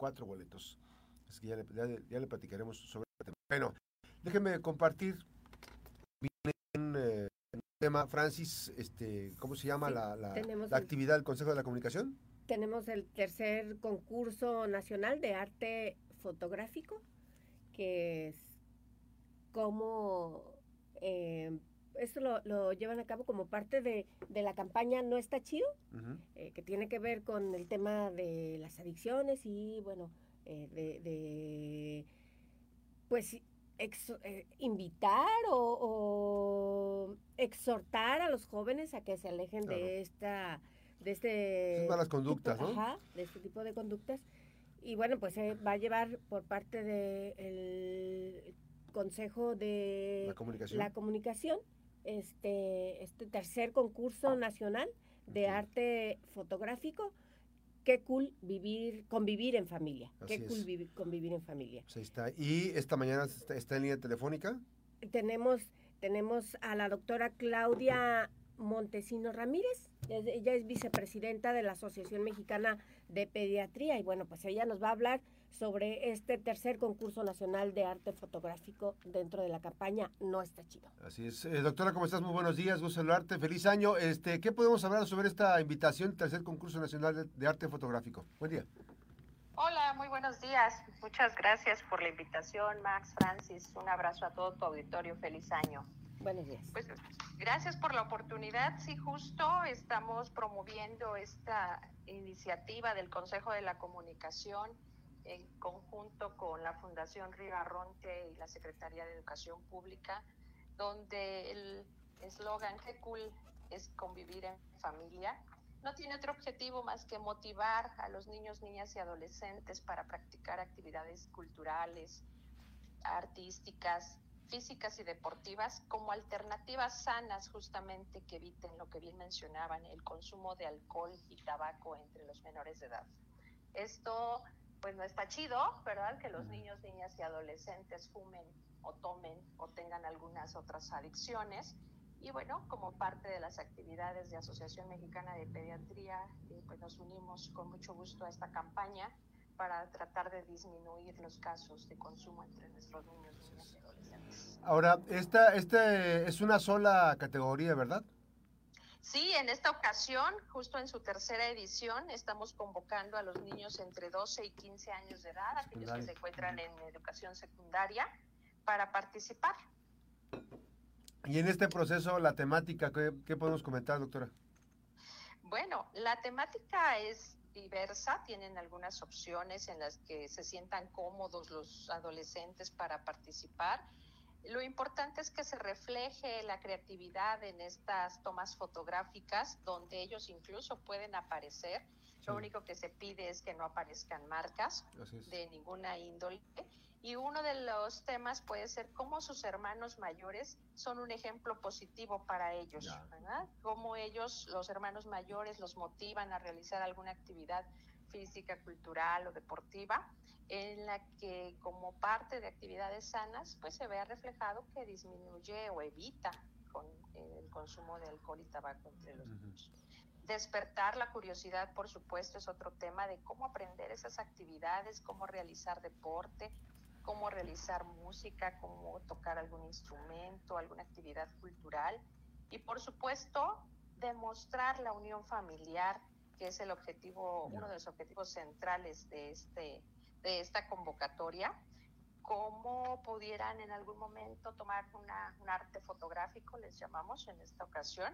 cuatro boletos. Así que ya le, ya, le platicaremos sobre el tema. Bueno, déjenme compartir bien, eh, tema, Francis, este, ¿cómo se llama la, la, la actividad del Consejo de la Comunicación? Tenemos el tercer concurso nacional de arte fotográfico, que es como eh, esto lo, llevan a cabo como parte de, la campaña No está chido, eh, que tiene que ver con el tema de las adicciones y, bueno, eh, de, pues, eh, invitar o, exhortar a los jóvenes a que se alejen de esta... De este malas conductas, ¿no? de este tipo de conductas. Y bueno, pues va a llevar por parte del Consejo de la Comunicación este, este tercer concurso nacional de arte fotográfico. Qué cool vivir, convivir en familia. Qué cool vivir, convivir en familia. Pues está. ¿Y esta mañana está, en línea telefónica? Tenemos, tenemos a la doctora Claudia Montesino Ramírez. Ella es vicepresidenta de la Asociación Mexicana de Pediatría y bueno, pues ella nos va a hablar sobre este tercer concurso nacional de arte fotográfico dentro de la campaña No está chido. Así es. Eh, doctora, ¿cómo estás? Muy buenos días, gusto saludarte. Feliz año. Este, ¿Qué podemos hablar sobre esta invitación, tercer concurso nacional de, arte fotográfico? Buen día. Hola, muy buenos días. Muchas gracias por la invitación, Max, Francis. Un abrazo a todo tu auditorio. Feliz año. Buenos días. Pues gracias por la oportunidad. Sí, justo estamos promoviendo esta iniciativa del Consejo de la Comunicación en conjunto con la Fundación Rigarronte y la Secretaría de Educación Pública, donde el eslogan Qué cool es convivir en familia, no tiene otro objetivo más que motivar a los niños, niñas y adolescentes para practicar actividades culturales, artísticas, físicas y deportivas como alternativas sanas justamente que eviten lo que bien mencionaban, el consumo de alcohol y tabaco entre los menores de edad. Esto pues no está chido, ¿verdad? Que los niños, niñas y adolescentes fumen o tomen o tengan algunas otras adicciones. Y bueno, como parte de las actividades de Asociación Mexicana de Pediatría, eh, pues nos unimos con mucho gusto a esta campaña para tratar de disminuir los casos de consumo entre nuestros niños, niñas y adolescentes. Ahora, esta, esta es una sola categoría, ¿verdad? Sí, en esta ocasión, justo en su tercera edición, estamos convocando a los niños entre 12 y 15 años de edad, aquellos que se encuentran en educación secundaria, para participar. Y en este proceso, la temática, ¿qué, podemos comentar, doctora? Bueno, la temática es diversa, tienen algunas opciones en las que se sientan cómodos los adolescentes para participar lo importante es que se refleje la creatividad en estas tomas fotográficas, donde ellos incluso pueden aparecer. Lo único que se pide es que no aparezcan marcas de ninguna índole. Y uno de los temas puede ser cómo sus hermanos mayores son un ejemplo positivo para ellos, ¿verdad? Cómo ellos, los hermanos mayores, los motivan a realizar alguna actividad física, cultural o deportiva en la que como parte de actividades sanas, pues se vea reflejado que disminuye o evita con el consumo de alcohol y tabaco entre los niños. Despertar la curiosidad, por supuesto, es otro tema de cómo aprender esas actividades, cómo realizar deporte, cómo realizar música, cómo tocar algún instrumento, alguna actividad cultural. Y por supuesto, demostrar la unión familiar, que es el objetivo, uno de los objetivos centrales de este de esta convocatoria, cómo pudieran en algún momento tomar una, un arte fotográfico, les llamamos en esta ocasión,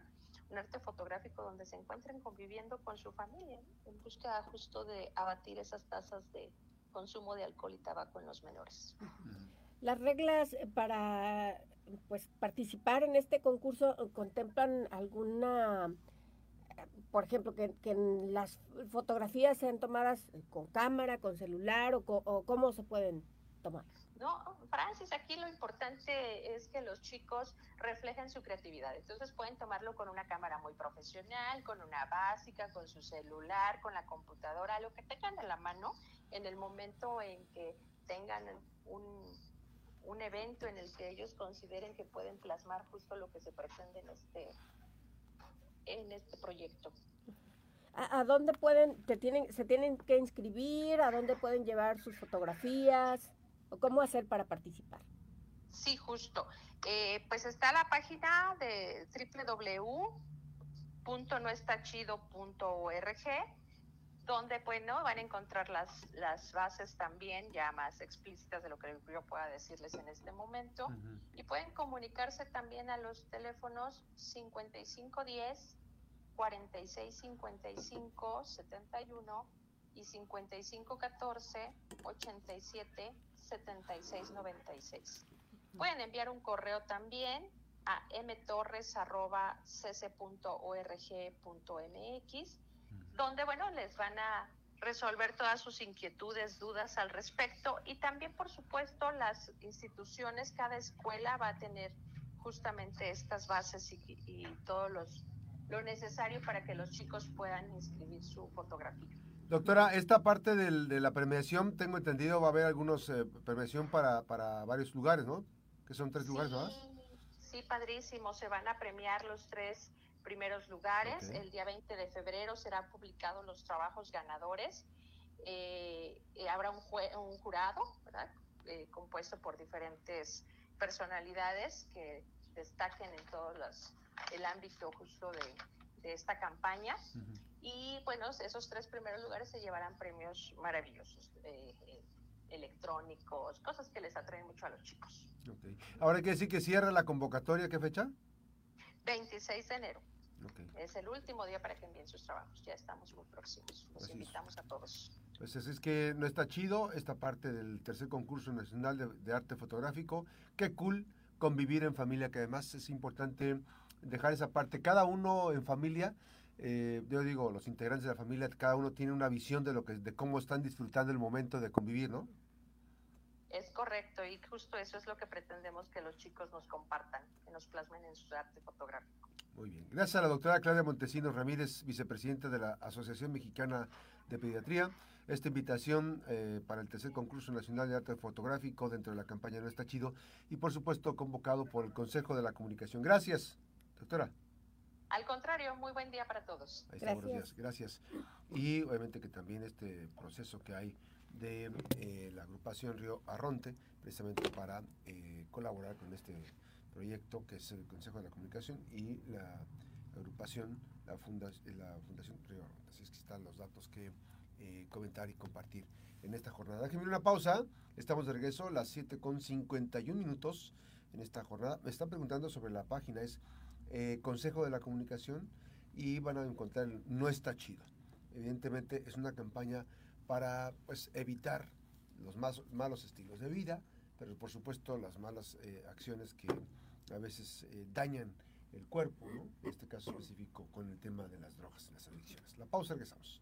un arte fotográfico donde se encuentren conviviendo con su familia, en busca justo de abatir esas tasas de consumo de alcohol y tabaco en los menores. Las reglas para pues participar en este concurso contemplan alguna por ejemplo, que, las fotografías sean tomadas con cámara, con celular o, cómo se pueden tomar? No, Francis, aquí lo importante es que los chicos reflejen su creatividad. Entonces pueden tomarlo con una cámara muy profesional, con una básica, con su celular, con la computadora, lo que tengan a la mano en el momento en que tengan un, un evento en el que ellos consideren que pueden plasmar justo lo que se pretende en este, en este proyecto. ¿A, dónde pueden, te tienen, se tienen que inscribir? ¿A dónde pueden llevar sus fotografías? ¿O cómo hacer para participar? Sí, justo. Eh, pues está la página de www.nuestachido.org donde pues no van a encontrar las, las bases también ya más explícitas de lo que yo pueda decirles en este momento. Y pueden comunicarse también a los teléfonos 5510 4655 71 y 5514 87 76 96. Pueden enviar un correo también a mtorres.cc.org.mx donde, bueno, les van a resolver todas sus inquietudes, dudas al respecto y también, por supuesto, las instituciones, cada escuela va a tener justamente estas bases y, todo los, lo necesario para que los chicos puedan inscribir su fotografía. Doctora, esta parte del, de la premiación, tengo entendido, va a haber algunos eh, premiación para, para varios lugares, ¿no? Que son tres lugares, ¿no? Sí, padrísimo. Se van a premiar los tres primeros lugares. El día 20 de febrero serán publicados los trabajos ganadores. Eh, eh, habrá un, un jurado eh, compuesto por diferentes personalidades que destaquen en todo los, el ámbito justo de, esta campaña. Y bueno, esos tres primeros lugares se llevarán premios maravillosos, electrónicos, cosas que les atraen mucho a los chicos. Ahora hay que decir que cierra la convocatoria, ¿qué fecha? 26 de enero. Es el último día para que envíen sus trabajos. Ya estamos muy próximos. Los invitamos a todos. Pues es, que no está chido esta parte del tercer concurso nacional de, arte fotográfico. Qué cool convivir en familia, que además es importante dejar esa parte. Cada uno en familia, eh, yo digo, los integrantes de la familia, cada uno tiene una visión de lo que, de cómo están disfrutando el momento de convivir, ¿no? Es correcto y justo eso es lo que pretendemos que los chicos nos compartan, que nos plasmen en su arte fotográfico. Muy bien. Gracias a la doctora Claudia Montesinos Ramírez, vicepresidenta de la Asociación Mexicana de Pediatría. Esta invitación eh, para el tercer concurso nacional de arte fotográfico dentro de la campaña No está chido y por supuesto convocado por el Consejo de la Comunicación. Gracias, doctora. Al contrario, muy buen día para todos. Ahí está, buenos días. Gracias. Y obviamente que también este proceso que hay de eh, la agrupación Río Arronte, precisamente para eh, colaborar con este proyecto que es el Consejo de la Comunicación y la agrupación, la, funda, la Fundación Río Así es que están los datos que eh, comentar y compartir en esta jornada. Déjenme una pausa, estamos de regreso las 7 con 51 minutos en esta jornada. Me están preguntando sobre la página, es eh, Consejo de la Comunicación y van a encontrar No está chido. Evidentemente es una campaña para pues, evitar los más, malos estilos de vida, pero por supuesto las malas eh, acciones que a veces eh, dañan el cuerpo, ¿no? en este caso específico con el tema de las drogas y las adicciones. La pausa, regresamos.